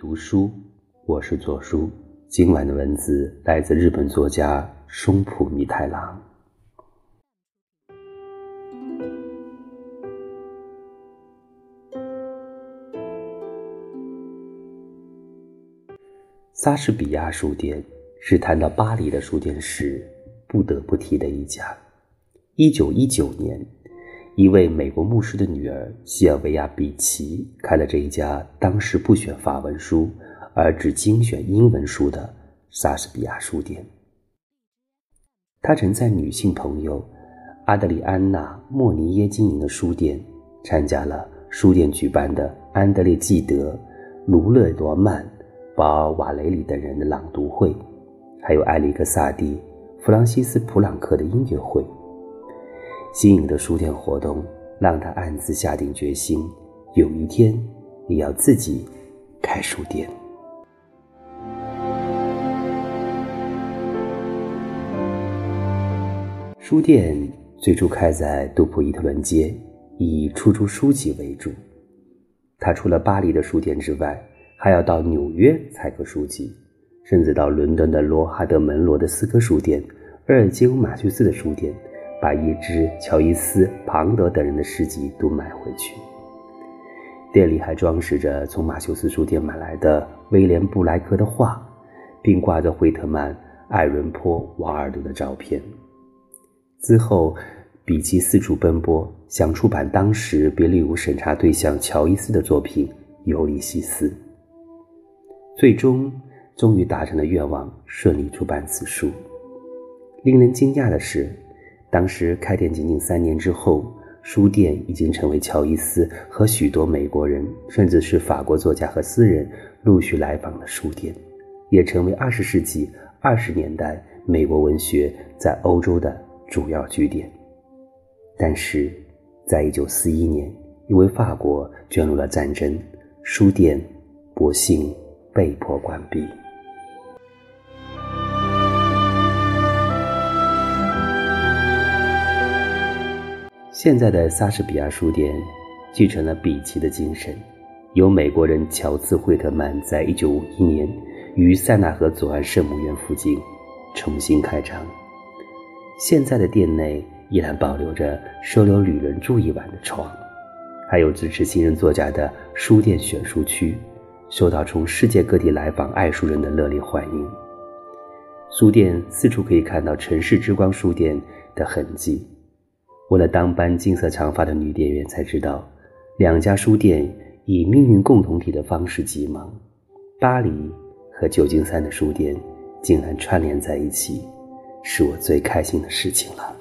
读书，我是左叔。今晚的文字来自日本作家松浦弥太郎。莎士比亚书店是谈到巴黎的书店时不得不提的一家。一九一九年。一位美国牧师的女儿西尔维亚·比奇开了这一家当时不选法文书而只精选英文书的莎士比亚书店。他曾在女性朋友阿德里安娜·莫尼耶经营的书店参加了书店举办的安德烈·纪德、卢勒·罗曼、保尔·瓦雷里等人的朗读会，还有埃里克·萨蒂、弗朗西斯·普朗克的音乐会。新颖的书店活动让他暗自下定决心，有一天也要自己开书店。书店最初开在杜普伊特伦街，以出租书籍为主。他除了巴黎的书店之外，还要到纽约采购书籍，甚至到伦敦的罗哈德门罗的斯科书店、厄尔基欧马修斯的书店。把一支乔伊斯、庞德等人的诗集都买回去。店里还装饰着从马修斯书店买来的威廉·布莱克的画，并挂着惠特曼、艾伦坡、瓦尔德的照片。之后，比奇四处奔波，想出版当时别列入审查对象乔伊斯的作品《尤利西斯》。最终，终于达成了愿望，顺利出版此书。令人惊讶的是。当时开店仅仅三年之后，书店已经成为乔伊斯和许多美国人，甚至是法国作家和诗人陆续来访的书店，也成为二十世纪二十年代美国文学在欧洲的主要据点。但是，在一九四一年，因为法国卷入了战争，书店不幸被迫关闭。现在的莎士比亚书店继承了比奇的精神，由美国人乔治·惠特曼在一九五一年于塞纳河左岸圣母院附近重新开张。现在的店内依然保留着收留旅人住一晚的床，还有支持新人作家的书店选书区，受到从世界各地来访爱书人的热烈欢迎。书店四处可以看到城市之光书店的痕迹。问了当班金色长发的女店员，才知道，两家书店以命运共同体的方式结盟。巴黎和旧金山的书店竟然串联在一起，是我最开心的事情了。